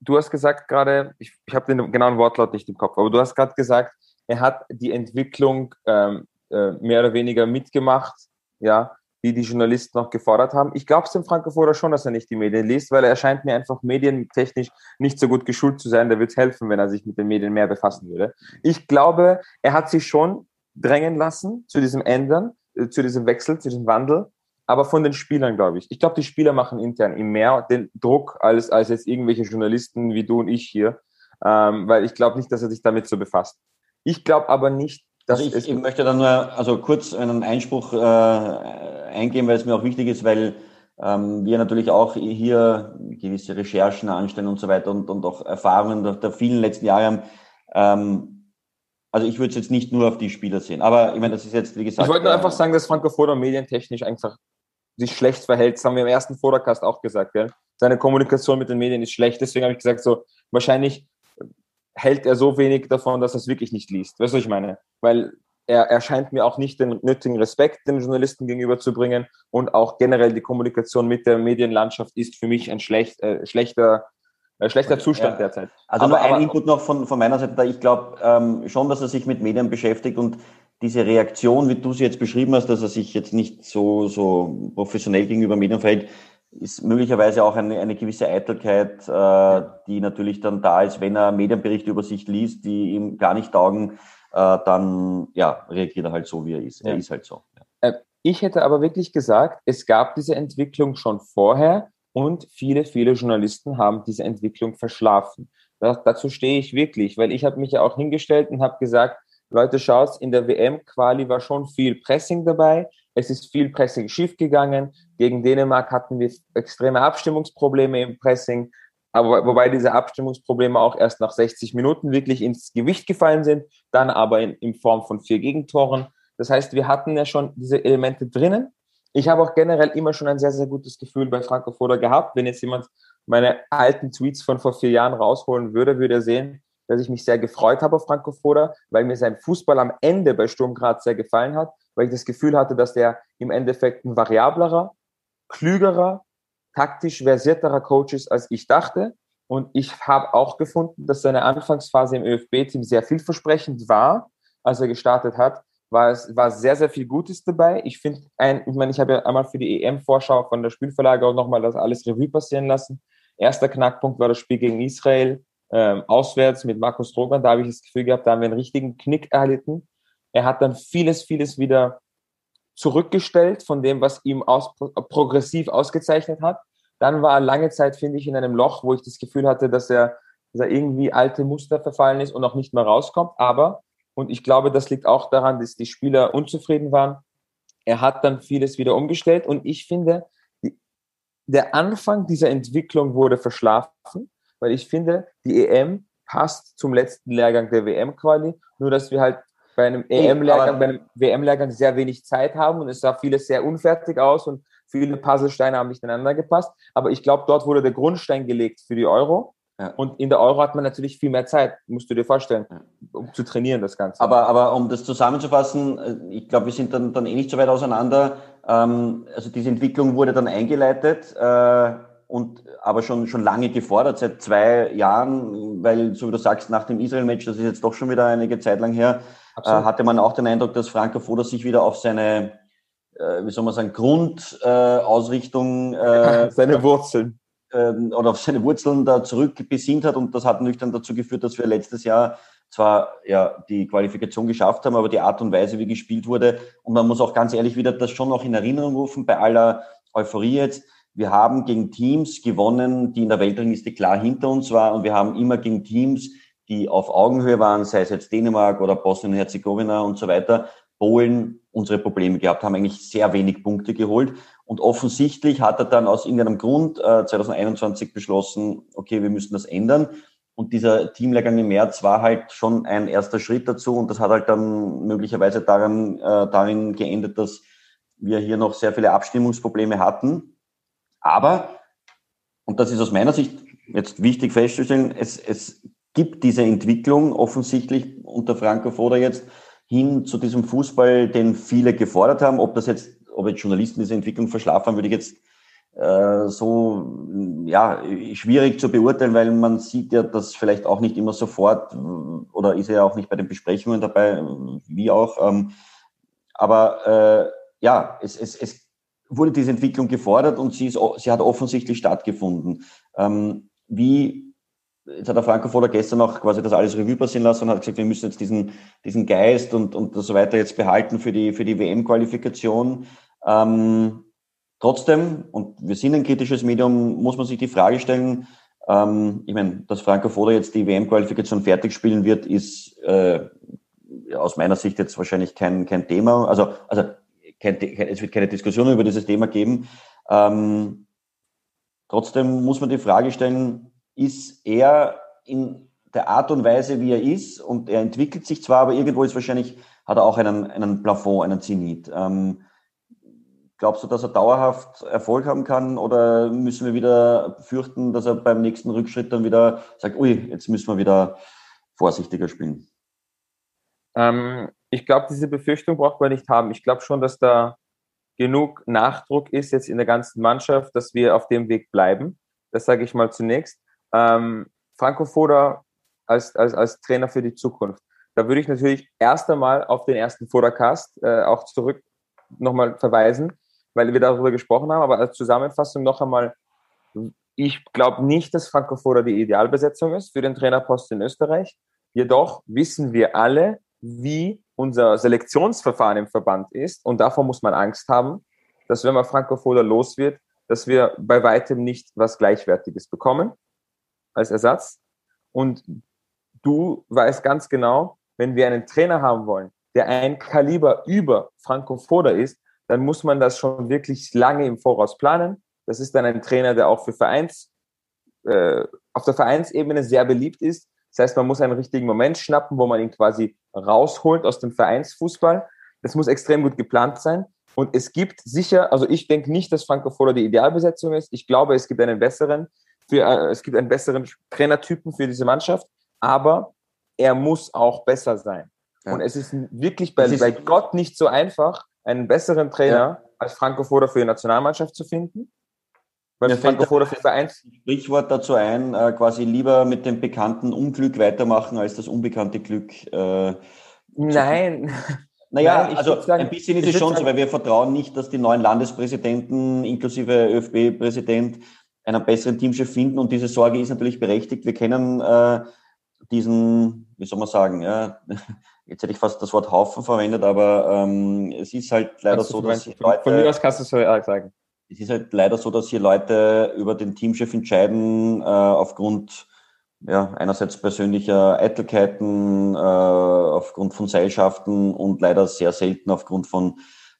du hast gesagt gerade, ich, ich habe den genauen Wortlaut nicht im Kopf, aber du hast gerade gesagt, er hat die Entwicklung ähm, äh, mehr oder weniger mitgemacht, ja, die die Journalisten noch gefordert haben. Ich glaube es dem Frankfurter schon, dass er nicht die Medien liest, weil er scheint mir einfach medientechnisch nicht so gut geschult zu sein. Da wird es helfen, wenn er sich mit den Medien mehr befassen würde. Ich glaube, er hat sich schon drängen lassen zu diesem Ändern, äh, zu diesem Wechsel, zu diesem Wandel, aber von den Spielern, glaube ich. Ich glaube, die Spieler machen intern ihm mehr den Druck als, als jetzt irgendwelche Journalisten wie du und ich hier, ähm, weil ich glaube nicht, dass er sich damit so befasst. Ich glaube aber nicht, also ich, ich möchte da nur also kurz einen Einspruch äh, eingehen, weil es mir auch wichtig ist, weil ähm, wir natürlich auch hier gewisse Recherchen anstellen und so weiter und, und auch Erfahrungen der, der vielen letzten Jahre haben. Ähm, also ich würde es jetzt nicht nur auf die Spieler sehen, aber ich meine, das ist jetzt, wie gesagt. Ich wollte nur äh, einfach sagen, dass Franco Foda medientechnisch einfach sich schlecht verhält. Das haben wir im ersten Vordercast auch gesagt. Gell? Seine Kommunikation mit den Medien ist schlecht. Deswegen habe ich gesagt, so wahrscheinlich hält er so wenig davon, dass er es wirklich nicht liest. Weißt du, was ich meine? Weil er, er scheint mir auch nicht den nötigen Respekt den Journalisten gegenüber zu bringen und auch generell die Kommunikation mit der Medienlandschaft ist für mich ein schlecht, äh, schlechter, äh, schlechter Zustand ja. derzeit. Also aber, nur ein aber, Input noch von, von meiner Seite da. Ich glaube ähm, schon, dass er sich mit Medien beschäftigt und diese Reaktion, wie du sie jetzt beschrieben hast, dass er sich jetzt nicht so, so professionell gegenüber Medien verhält, ist möglicherweise auch eine, eine gewisse Eitelkeit, äh, die natürlich dann da ist, wenn er Medienberichte über sich liest, die ihm gar nicht taugen, äh, dann ja, reagiert er halt so, wie er ist. Er ist halt so. Ja. Äh, ich hätte aber wirklich gesagt, es gab diese Entwicklung schon vorher und viele, viele Journalisten haben diese Entwicklung verschlafen. Das, dazu stehe ich wirklich, weil ich habe mich ja auch hingestellt und habe gesagt, Leute, schaut, in der WM-Quali war schon viel Pressing dabei. Es ist viel Pressing schiefgegangen. Gegen Dänemark hatten wir extreme Abstimmungsprobleme im Pressing. Aber wobei diese Abstimmungsprobleme auch erst nach 60 Minuten wirklich ins Gewicht gefallen sind, dann aber in, in Form von vier Gegentoren. Das heißt, wir hatten ja schon diese Elemente drinnen. Ich habe auch generell immer schon ein sehr, sehr gutes Gefühl bei Franco Foda gehabt. Wenn jetzt jemand meine alten Tweets von vor vier Jahren rausholen würde, würde er sehen, dass ich mich sehr gefreut habe auf Franco Foda, weil mir sein Fußball am Ende bei Sturm Graz sehr gefallen hat weil ich das Gefühl hatte, dass der im Endeffekt ein variablerer, klügerer, taktisch versierterer Coach ist, als ich dachte. Und ich habe auch gefunden, dass seine Anfangsphase im ÖFB-Team sehr vielversprechend war, als er gestartet hat. War es war sehr, sehr viel Gutes dabei. Ich finde, ich meine, ich habe ja einmal für die EM-Vorschau von der Spielverlage auch nochmal das alles Revue passieren lassen. Erster Knackpunkt war das Spiel gegen Israel, ähm, auswärts mit Markus Strohmann. Da habe ich das Gefühl gehabt, da haben wir einen richtigen Knick erlitten. Er hat dann vieles, vieles wieder zurückgestellt von dem, was ihm aus, progressiv ausgezeichnet hat. Dann war er lange Zeit, finde ich, in einem Loch, wo ich das Gefühl hatte, dass er, dass er irgendwie alte Muster verfallen ist und auch nicht mehr rauskommt. Aber, und ich glaube, das liegt auch daran, dass die Spieler unzufrieden waren, er hat dann vieles wieder umgestellt. Und ich finde, die, der Anfang dieser Entwicklung wurde verschlafen, weil ich finde, die EM passt zum letzten Lehrgang der WM-Quali, nur dass wir halt bei einem EM-Lehrgang, bei einem WM-Lehrgang sehr wenig Zeit haben und es sah vieles sehr unfertig aus und viele Puzzlesteine haben nicht ineinander gepasst. Aber ich glaube, dort wurde der Grundstein gelegt für die Euro. Ja. Und in der Euro hat man natürlich viel mehr Zeit, musst du dir vorstellen, um zu trainieren das Ganze. Aber, aber um das zusammenzufassen, äh, ich glaube, wir sind dann, dann eh nicht so weit auseinander. Ähm, also diese Entwicklung wurde dann eingeleitet. Äh, und aber schon, schon lange gefordert, seit zwei Jahren, weil, so wie du sagst, nach dem Israel-Match, das ist jetzt doch schon wieder einige Zeit lang her, äh, hatte man auch den Eindruck, dass Franco Foda sich wieder auf seine, äh, wie soll man sagen, Grundausrichtung, äh, seine Wurzeln. ähm, oder auf seine Wurzeln da zurück besinnt hat. Und das hat natürlich dann dazu geführt, dass wir letztes Jahr zwar ja die Qualifikation geschafft haben, aber die Art und Weise, wie gespielt wurde. Und man muss auch ganz ehrlich wieder das schon noch in Erinnerung rufen bei aller Euphorie jetzt wir haben gegen Teams gewonnen, die in der Weltrangliste klar hinter uns waren und wir haben immer gegen Teams, die auf Augenhöhe waren, sei es jetzt Dänemark oder Bosnien-Herzegowina und so weiter, Polen unsere Probleme gehabt, haben eigentlich sehr wenig Punkte geholt. Und offensichtlich hat er dann aus irgendeinem Grund äh, 2021 beschlossen, okay, wir müssen das ändern. Und dieser Teamlehrgang im März war halt schon ein erster Schritt dazu. Und das hat halt dann möglicherweise daran, äh, darin geendet, dass wir hier noch sehr viele Abstimmungsprobleme hatten. Aber, und das ist aus meiner Sicht jetzt wichtig festzustellen, es, es gibt diese Entwicklung offensichtlich unter Franco Foda jetzt hin zu diesem Fußball, den viele gefordert haben. Ob das jetzt, ob jetzt Journalisten diese Entwicklung verschlafen haben, würde ich jetzt äh, so ja schwierig zu beurteilen, weil man sieht ja, dass vielleicht auch nicht immer sofort oder ist ja auch nicht bei den Besprechungen dabei, wie auch. Ähm, aber äh, ja, es, es, es wurde diese Entwicklung gefordert und sie, ist, sie hat offensichtlich stattgefunden. Ähm, wie, jetzt hat der Franco Foda gestern auch quasi das alles Revue passieren lassen und hat gesagt, wir müssen jetzt diesen, diesen Geist und, und so weiter jetzt behalten für die, für die WM-Qualifikation. Ähm, trotzdem, und wir sind ein kritisches Medium, muss man sich die Frage stellen, ähm, ich meine, dass Franco Foda jetzt die WM-Qualifikation fertig spielen wird, ist äh, aus meiner Sicht jetzt wahrscheinlich kein, kein Thema. Also, also kein, es wird keine Diskussion über dieses Thema geben. Ähm, trotzdem muss man die Frage stellen, ist er in der Art und Weise, wie er ist, und er entwickelt sich zwar, aber irgendwo ist wahrscheinlich, hat er auch einen, einen Plafond, einen Zenit. Ähm, glaubst du, dass er dauerhaft Erfolg haben kann oder müssen wir wieder fürchten, dass er beim nächsten Rückschritt dann wieder sagt, ui, jetzt müssen wir wieder vorsichtiger spielen? Ähm, ich glaube, diese Befürchtung braucht man nicht haben. Ich glaube schon, dass da genug Nachdruck ist jetzt in der ganzen Mannschaft, dass wir auf dem Weg bleiben. Das sage ich mal zunächst. Ähm, Franco Foda als, als, als Trainer für die Zukunft. Da würde ich natürlich erst einmal auf den ersten Fodercast äh, auch zurück nochmal verweisen, weil wir darüber gesprochen haben. Aber als Zusammenfassung noch einmal, ich glaube nicht, dass Franco Foda die Idealbesetzung ist für den Trainerposten in Österreich. Jedoch wissen wir alle, wie unser Selektionsverfahren im Verband ist. Und davor muss man Angst haben, dass wenn man Franco los wird, dass wir bei weitem nicht was Gleichwertiges bekommen als Ersatz. Und du weißt ganz genau, wenn wir einen Trainer haben wollen, der ein Kaliber über Franco ist, dann muss man das schon wirklich lange im Voraus planen. Das ist dann ein Trainer, der auch für Vereins, äh, auf der Vereinsebene sehr beliebt ist, das heißt, man muss einen richtigen Moment schnappen, wo man ihn quasi rausholt aus dem Vereinsfußball. Das muss extrem gut geplant sein. Und es gibt sicher, also ich denke nicht, dass Franco Foda die Idealbesetzung ist. Ich glaube, es gibt einen besseren, für, äh, es gibt einen besseren Trainertypen für diese Mannschaft, aber er muss auch besser sein. Ja. Und es ist wirklich bei, ist bei Gott nicht so einfach, einen besseren Trainer ja. als Franco Foda für die Nationalmannschaft zu finden. Weil Mir fällt davor dafür ein Sprichwort dazu ein, äh, quasi lieber mit dem bekannten Unglück weitermachen, als das unbekannte Glück. Äh, Nein. Naja, Nein, also sagen, ein bisschen ist es schon sagen, so, weil wir vertrauen nicht, dass die neuen Landespräsidenten inklusive ÖFB-Präsident einen besseren Teamchef finden und diese Sorge ist natürlich berechtigt. Wir kennen äh, diesen, wie soll man sagen, ja, jetzt hätte ich fast das Wort Haufen verwendet, aber ähm, es ist halt leider so, dass Leute... Von mir aus kannst du es so sagen es ist halt leider so, dass hier Leute über den Teamchef entscheiden, äh, aufgrund ja, einerseits persönlicher Eitelkeiten, äh, aufgrund von Seilschaften und leider sehr selten aufgrund von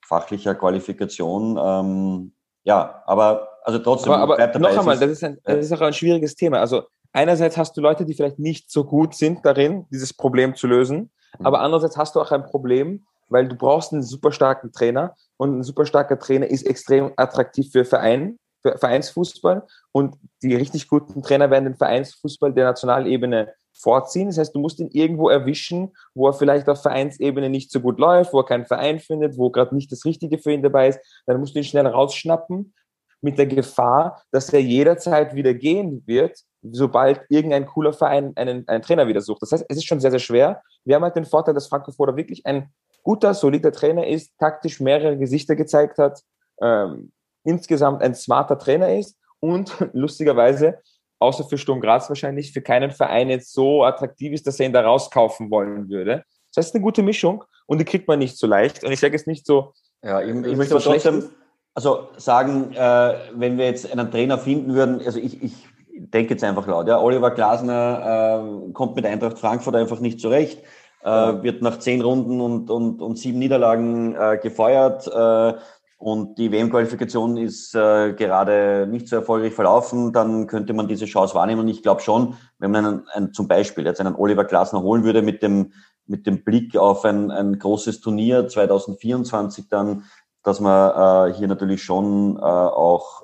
fachlicher Qualifikation. Ähm, ja, aber also trotzdem aber, aber. Noch einmal, das ist, ein, das ist auch ein schwieriges Thema. Also einerseits hast du Leute, die vielleicht nicht so gut sind darin, dieses Problem zu lösen, mhm. aber andererseits hast du auch ein Problem, weil du brauchst einen super starken Trainer und ein super starker Trainer ist extrem attraktiv für Verein, für Vereinsfußball und die richtig guten Trainer werden den Vereinsfußball der Nationalebene vorziehen. Das heißt, du musst ihn irgendwo erwischen, wo er vielleicht auf Vereinsebene nicht so gut läuft, wo er keinen Verein findet, wo gerade nicht das Richtige für ihn dabei ist. Dann musst du ihn schnell rausschnappen mit der Gefahr, dass er jederzeit wieder gehen wird, sobald irgendein cooler Verein einen, einen Trainer wieder sucht. Das heißt, es ist schon sehr, sehr schwer. Wir haben halt den Vorteil, dass Frankfurt wirklich ein guter, solider Trainer ist, taktisch mehrere Gesichter gezeigt hat, ähm, insgesamt ein smarter Trainer ist und lustigerweise, außer für Sturm Graz wahrscheinlich, für keinen Verein jetzt so attraktiv ist, dass er ihn da rauskaufen wollen würde. Das heißt, eine gute Mischung und die kriegt man nicht so leicht. Und ich sage es nicht so. Ja, ich, ich möchte aber trotzdem also sagen, äh, wenn wir jetzt einen Trainer finden würden, also ich, ich denke jetzt einfach laut, ja, Oliver Glasner äh, kommt mit Eintracht Frankfurt einfach nicht zurecht äh, wird nach zehn Runden und, und, und sieben Niederlagen äh, gefeuert. Äh, und die WM-Qualifikation ist äh, gerade nicht so erfolgreich verlaufen, dann könnte man diese Chance wahrnehmen. Und ich glaube schon, wenn man einen, einen, zum Beispiel jetzt einen Oliver Glasner holen würde mit dem, mit dem Blick auf ein, ein großes Turnier 2024 dann, dass man äh, hier natürlich schon äh, auch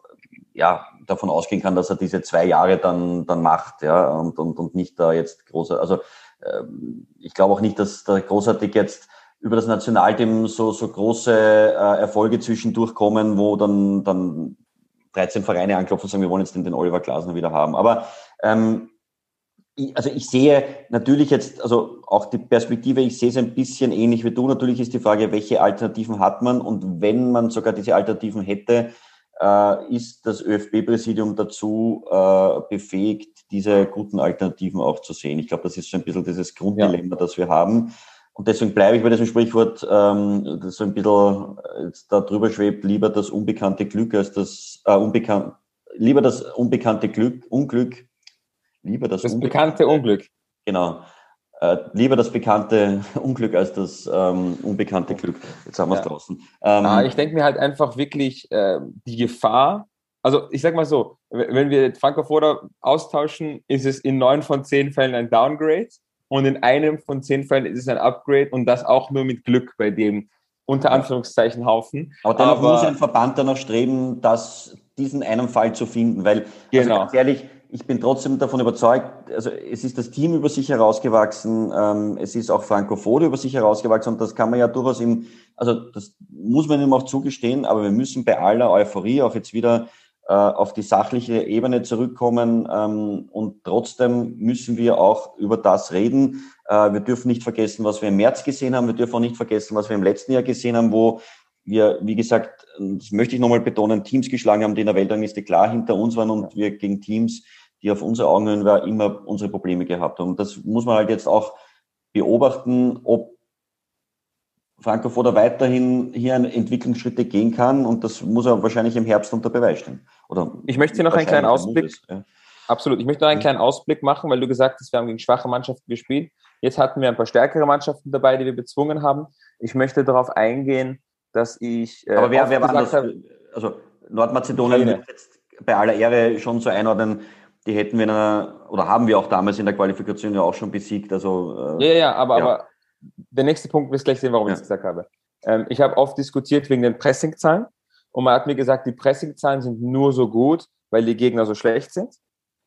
ja, davon ausgehen kann, dass er diese zwei Jahre dann, dann macht, ja, und, und, und nicht da jetzt große, also ich glaube auch nicht, dass da großartig jetzt über das Nationalteam so, so große äh, Erfolge zwischendurch kommen, wo dann, dann 13 Vereine anklopfen und sagen, wir wollen jetzt den, den Oliver Glasner wieder haben. Aber ähm, also ich sehe natürlich jetzt, also auch die Perspektive, ich sehe es ein bisschen ähnlich wie du. Natürlich ist die Frage, welche Alternativen hat man? Und wenn man sogar diese Alternativen hätte, ist das ÖFB-Präsidium dazu äh, befähigt, diese guten Alternativen auch zu sehen. Ich glaube, das ist so ein bisschen dieses Grunddilemma, ja. das wir haben. Und deswegen bleibe ich bei diesem Sprichwort, ähm, das so ein bisschen jetzt da drüber schwebt, lieber das unbekannte Glück als das äh, unbekannt, lieber das unbekannte Glück, Unglück, lieber das, das bekannte Unglück. Genau. Äh, lieber das bekannte Unglück als das ähm, unbekannte Glück. Jetzt haben wir es ja. draußen. Ähm, ah, ich denke mir halt einfach wirklich äh, die Gefahr, also ich sag mal so, wenn wir Franco Foda austauschen, ist es in neun von zehn Fällen ein Downgrade und in einem von zehn Fällen ist es ein Upgrade und das auch nur mit Glück bei dem unter Anführungszeichen Haufen. Aber dennoch muss ein Verband danach streben, dass diesen einen Fall zu finden, weil also genau. also ganz ehrlich, ich bin trotzdem davon überzeugt, also es ist das Team über sich herausgewachsen, ähm, es ist auch Franco Foda über sich herausgewachsen und das kann man ja durchaus im, also das muss man ihm auch zugestehen, aber wir müssen bei aller Euphorie auch jetzt wieder äh, auf die sachliche Ebene zurückkommen ähm, und trotzdem müssen wir auch über das reden. Äh, wir dürfen nicht vergessen, was wir im März gesehen haben, wir dürfen auch nicht vergessen, was wir im letzten Jahr gesehen haben, wo wir, wie gesagt, das möchte ich nochmal betonen, Teams geschlagen haben, die in der Weltrangliste klar hinter uns waren und wir gegen Teams, die auf unserer Augenhöhe war, immer unsere Probleme gehabt haben. Und das muss man halt jetzt auch beobachten, ob Franco Foda weiterhin hier Entwicklungsschritte gehen kann und das muss er wahrscheinlich im Herbst unter Beweis stellen. Oder ich möchte hier noch einen kleinen Ausblick. Ja. Absolut. Ich möchte noch einen kleinen Ausblick machen, weil du gesagt hast, wir haben gegen schwache Mannschaften gespielt. Jetzt hatten wir ein paar stärkere Mannschaften dabei, die wir bezwungen haben. Ich möchte darauf eingehen, dass ich. Äh, Aber wer, wer war das? Also Nordmazedonien wird jetzt bei aller Ehre schon so einordnen, die hätten wir in einer, oder haben wir auch damals in der Qualifikation ja auch schon besiegt. Also, äh, ja, ja, aber, ja. aber der nächste Punkt wirst gleich sehen, warum ja. ich es gesagt habe. Ähm, ich habe oft diskutiert wegen den Pressingzahlen und man hat mir gesagt, die Pressingzahlen sind nur so gut, weil die Gegner so schlecht sind.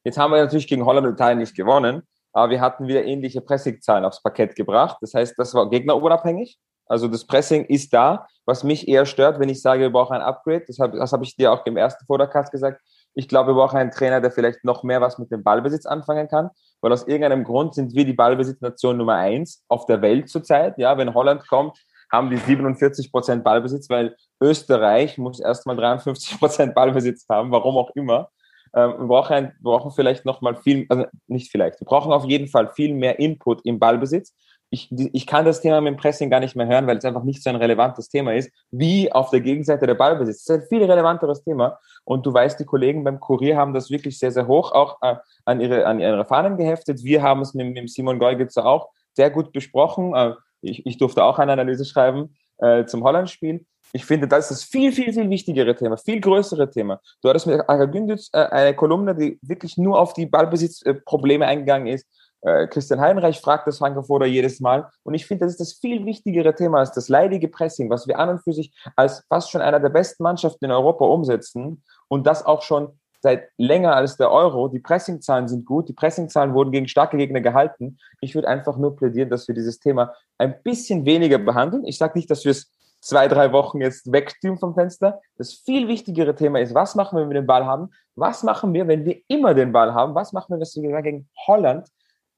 Jetzt haben wir natürlich gegen Holland und Italien nicht gewonnen, aber wir hatten wieder ähnliche Pressingzahlen aufs Parkett gebracht. Das heißt, das war gegnerunabhängig. Also das Pressing ist da. Was mich eher stört, wenn ich sage, wir brauchen ein Upgrade, das habe hab ich dir auch im ersten Vordercast gesagt, ich glaube, wir brauchen einen Trainer, der vielleicht noch mehr was mit dem Ballbesitz anfangen kann, weil aus irgendeinem Grund sind wir die Ballbesitznation Nummer eins auf der Welt zurzeit. Ja, wenn Holland kommt, haben die 47 Prozent Ballbesitz, weil Österreich muss erstmal 53 Prozent Ballbesitz haben, warum auch immer. Ähm, wir, brauchen ein, wir brauchen vielleicht noch mal viel, also nicht vielleicht, wir brauchen auf jeden Fall viel mehr Input im Ballbesitz ich, ich kann das Thema mit dem Pressing gar nicht mehr hören, weil es einfach nicht so ein relevantes Thema ist, wie auf der Gegenseite der Ballbesitz. Das ist ein viel relevanteres Thema. Und du weißt, die Kollegen beim Kurier haben das wirklich sehr, sehr hoch auch äh, an, ihre, an ihre Fahnen geheftet. Wir haben es mit, mit Simon Golgitzer auch sehr gut besprochen. Äh, ich, ich durfte auch eine Analyse schreiben äh, zum Holland-Spiel. Ich finde, das ist das viel, viel, viel wichtigere Thema, viel größere Thema. Du hattest mit Aga Gündüz äh, eine Kolumne, die wirklich nur auf die Ballbesitzprobleme eingegangen ist äh, Christian Heinreich fragt das Frankfurter jedes Mal. Und ich finde, das ist das viel wichtigere Thema als das leidige Pressing, was wir an und für sich als fast schon einer der besten Mannschaften in Europa umsetzen. Und das auch schon seit länger als der Euro. Die Pressingzahlen sind gut. Die Pressingzahlen wurden gegen starke Gegner gehalten. Ich würde einfach nur plädieren, dass wir dieses Thema ein bisschen weniger behandeln. Ich sage nicht, dass wir es zwei, drei Wochen jetzt wegtun vom Fenster. Das viel wichtigere Thema ist, was machen wir, wenn wir den Ball haben? Was machen wir, wenn wir immer den Ball haben? Was machen wir, wenn wir gegen Holland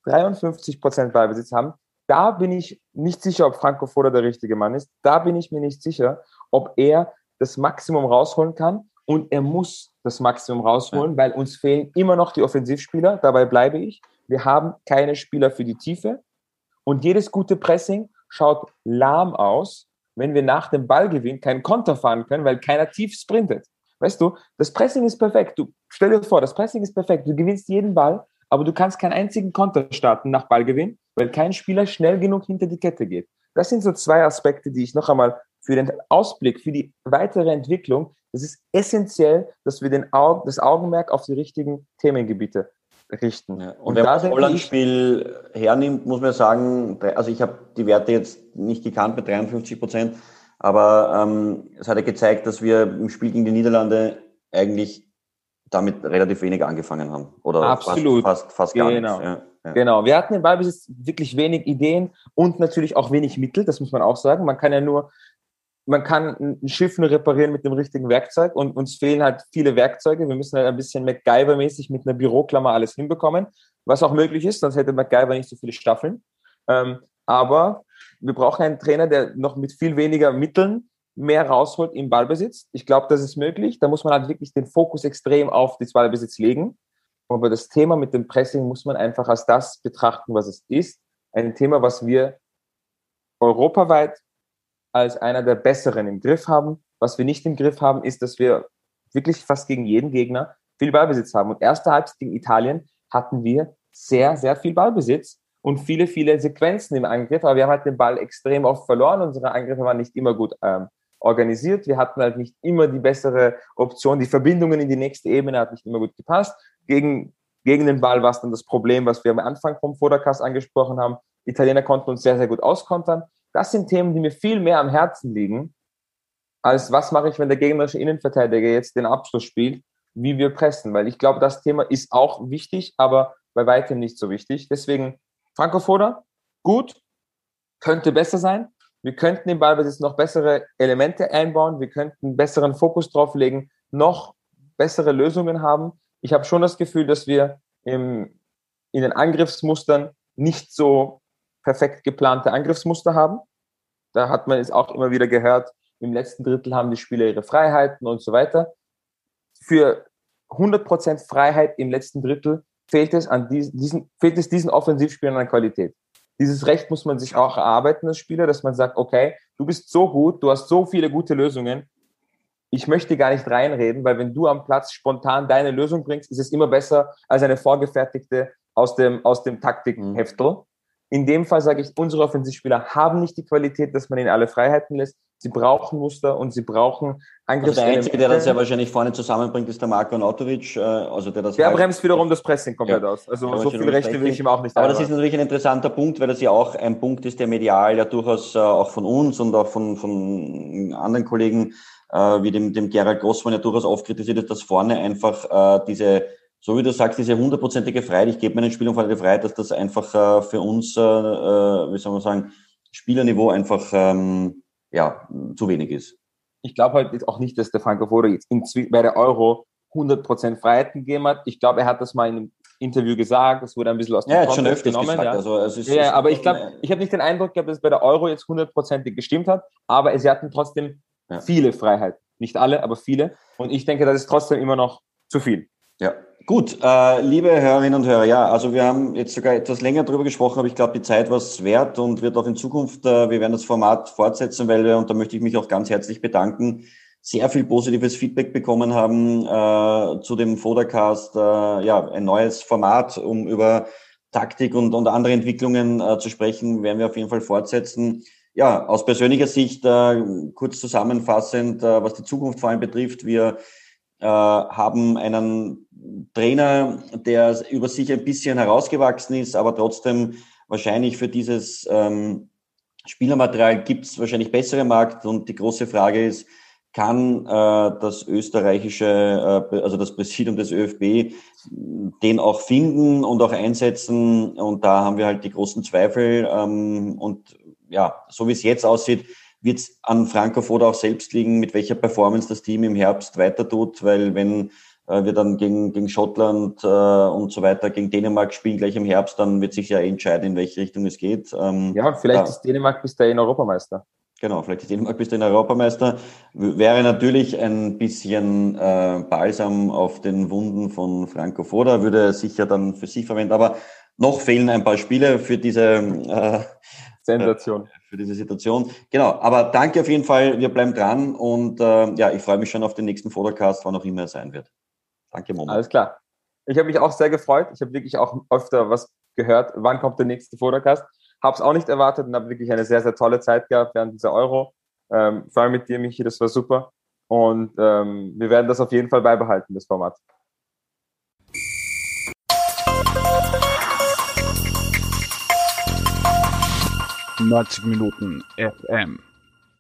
53 Prozent Ballbesitz haben, da bin ich nicht sicher, ob Franco Foda der richtige Mann ist. Da bin ich mir nicht sicher, ob er das Maximum rausholen kann. Und er muss das Maximum rausholen, ja. weil uns fehlen immer noch die Offensivspieler. Dabei bleibe ich. Wir haben keine Spieler für die Tiefe. Und jedes gute Pressing schaut lahm aus, wenn wir nach dem Ballgewinn keinen Konter fahren können, weil keiner tief sprintet. Weißt du, das Pressing ist perfekt. Du stell dir vor, das Pressing ist perfekt. Du gewinnst jeden Ball, aber du kannst keinen einzigen Konter starten nach Ballgewinn, weil kein Spieler schnell genug hinter die Kette geht. Das sind so zwei Aspekte, die ich noch einmal für den Ausblick, für die weitere Entwicklung, es ist essentiell, dass wir den Augen, das Augenmerk auf die richtigen Themengebiete richten. Ja, und, und wenn man das Holland-Spiel hernimmt, muss man sagen, also ich habe die Werte jetzt nicht gekannt mit 53 Prozent, aber ähm, es hat ja gezeigt, dass wir im Spiel gegen die Niederlande eigentlich damit relativ wenig angefangen haben. Oder Absolut. Fast, fast, fast gar genau. nichts. Ja, ja. Genau. Wir hatten im Ballbesitz wirklich wenig Ideen und natürlich auch wenig Mittel, das muss man auch sagen. Man kann ja nur, man kann ein Schiff nur reparieren mit dem richtigen Werkzeug und uns fehlen halt viele Werkzeuge. Wir müssen halt ein bisschen MacGyver-mäßig mit einer Büroklammer alles hinbekommen. was auch möglich ist, sonst hätte MacGyver nicht so viele Staffeln. Ähm, aber wir brauchen einen Trainer, der noch mit viel weniger Mitteln mehr rausholt im Ballbesitz. Ich glaube, das ist möglich. Da muss man halt wirklich den Fokus extrem auf den Ballbesitz legen. Aber das Thema mit dem Pressing muss man einfach als das betrachten, was es ist. Ein Thema, was wir europaweit als einer der besseren im Griff haben. Was wir nicht im Griff haben, ist, dass wir wirklich fast gegen jeden Gegner viel Ballbesitz haben. Und erste Halbzeit gegen Italien hatten wir sehr, sehr viel Ballbesitz und viele, viele Sequenzen im Angriff. Aber wir haben halt den Ball extrem oft verloren. Unsere Angriffe waren nicht immer gut ähm, organisiert. Wir hatten halt nicht immer die bessere Option. Die Verbindungen in die nächste Ebene hat nicht immer gut gepasst. Gegen, gegen den Ball war es dann das Problem, was wir am Anfang vom Vordercast angesprochen haben. Die Italiener konnten uns sehr, sehr gut auskontern. Das sind Themen, die mir viel mehr am Herzen liegen, als was mache ich, wenn der gegnerische Innenverteidiger jetzt den Abschluss spielt, wie wir pressen. Weil ich glaube, das Thema ist auch wichtig, aber bei weitem nicht so wichtig. Deswegen Franco Foda, gut, könnte besser sein. Wir könnten im Ballbesitz noch bessere Elemente einbauen. Wir könnten besseren Fokus drauf legen, noch bessere Lösungen haben. Ich habe schon das Gefühl, dass wir im, in den Angriffsmustern nicht so perfekt geplante Angriffsmuster haben. Da hat man es auch immer wieder gehört, im letzten Drittel haben die Spieler ihre Freiheiten und so weiter. Für 100% Freiheit im letzten Drittel fehlt es, an diesen, fehlt es diesen Offensivspielern an Qualität. Dieses Recht muss man sich auch erarbeiten als Spieler, dass man sagt, okay, du bist so gut, du hast so viele gute Lösungen. Ich möchte gar nicht reinreden, weil wenn du am Platz spontan deine Lösung bringst, ist es immer besser als eine vorgefertigte aus dem, aus dem Taktikheftel. In dem Fall sage ich, unsere Offensivspieler haben nicht die Qualität, dass man ihnen alle Freiheiten lässt. Sie brauchen Muster und sie brauchen Angriffs. Also der Einzige, der das ja wahrscheinlich vorne zusammenbringt, ist der Marco Nautovic. Äh, also der das der halt bremst wiederum das Pressing komplett ja. aus. Also so viele Rechte will ich ihm auch nicht Aber das ist natürlich ein interessanter Punkt, weil das ja auch ein Punkt ist, der medial ja durchaus äh, auch von uns und auch von, von anderen Kollegen äh, wie dem, dem Gerald Grossmann ja durchaus oft kritisiert ist, dass vorne einfach äh, diese so wie du sagst, diese hundertprozentige Freiheit, ich gebe meinen Spielern vor der Freiheit, dass das einfach äh, für uns, äh, wie soll man sagen, Spielerniveau einfach ähm, ja, zu wenig ist. Ich glaube halt auch nicht, dass der Franco Foda jetzt bei der Euro 100% Freiheit gegeben hat. Ich glaube, er hat das mal in einem Interview gesagt, das wurde ein bisschen aus dem ja, Kontext schon öfters genommen. Gesagt, ja. Also, es ist, ja, aber ich glaube, ich habe nicht den Eindruck gehabt, dass es bei der Euro jetzt hundertprozentig gestimmt hat, aber sie hatten trotzdem ja. viele Freiheiten. Nicht alle, aber viele. Und ich denke, das ist trotzdem immer noch zu viel. Ja, Gut, äh, liebe Hörerinnen und Hörer, ja, also wir haben jetzt sogar etwas länger darüber gesprochen, aber ich glaube, die Zeit war es wert und wird auch in Zukunft, äh, wir werden das Format fortsetzen, weil wir, und da möchte ich mich auch ganz herzlich bedanken, sehr viel positives Feedback bekommen haben äh, zu dem Fodercast, äh, ja, ein neues Format, um über Taktik und, und andere Entwicklungen äh, zu sprechen, werden wir auf jeden Fall fortsetzen. Ja, aus persönlicher Sicht, äh, kurz zusammenfassend, äh, was die Zukunft vor allem betrifft, wir äh, haben einen Trainer, der über sich ein bisschen herausgewachsen ist, aber trotzdem wahrscheinlich für dieses ähm, Spielermaterial gibt es wahrscheinlich bessere Markt. Und die große Frage ist, kann äh, das österreichische, äh, also das Präsidium des ÖFB, den auch finden und auch einsetzen? Und da haben wir halt die großen Zweifel. Ähm, und ja, so wie es jetzt aussieht, wird es an Franco Foda auch selbst liegen, mit welcher Performance das Team im Herbst weiter tut, weil wenn wir dann gegen, gegen Schottland äh, und so weiter, gegen Dänemark spielen gleich im Herbst, dann wird sich ja entscheiden, in welche Richtung es geht. Ähm, ja, vielleicht da, ist Dänemark bis dahin Europameister. Genau, vielleicht ist Dänemark bis dahin Europameister. Wäre natürlich ein bisschen äh, Balsam auf den Wunden von Franco Foda, würde sicher dann für sich verwenden, aber noch fehlen ein paar Spiele für diese äh, Sensation. Äh, für diese Situation. Genau, aber danke auf jeden Fall. Wir bleiben dran und äh, ja, ich freue mich schon auf den nächsten Fotocast, wann auch immer er sein wird. Danke, Momo. Alles klar. Ich habe mich auch sehr gefreut. Ich habe wirklich auch öfter was gehört. Wann kommt der nächste Fotocast? Habe es auch nicht erwartet und habe wirklich eine sehr, sehr tolle Zeit gehabt während dieser Euro. Ähm, vor allem mit dir, Michi, das war super. Und ähm, wir werden das auf jeden Fall beibehalten, das Format. 90 Minuten FM.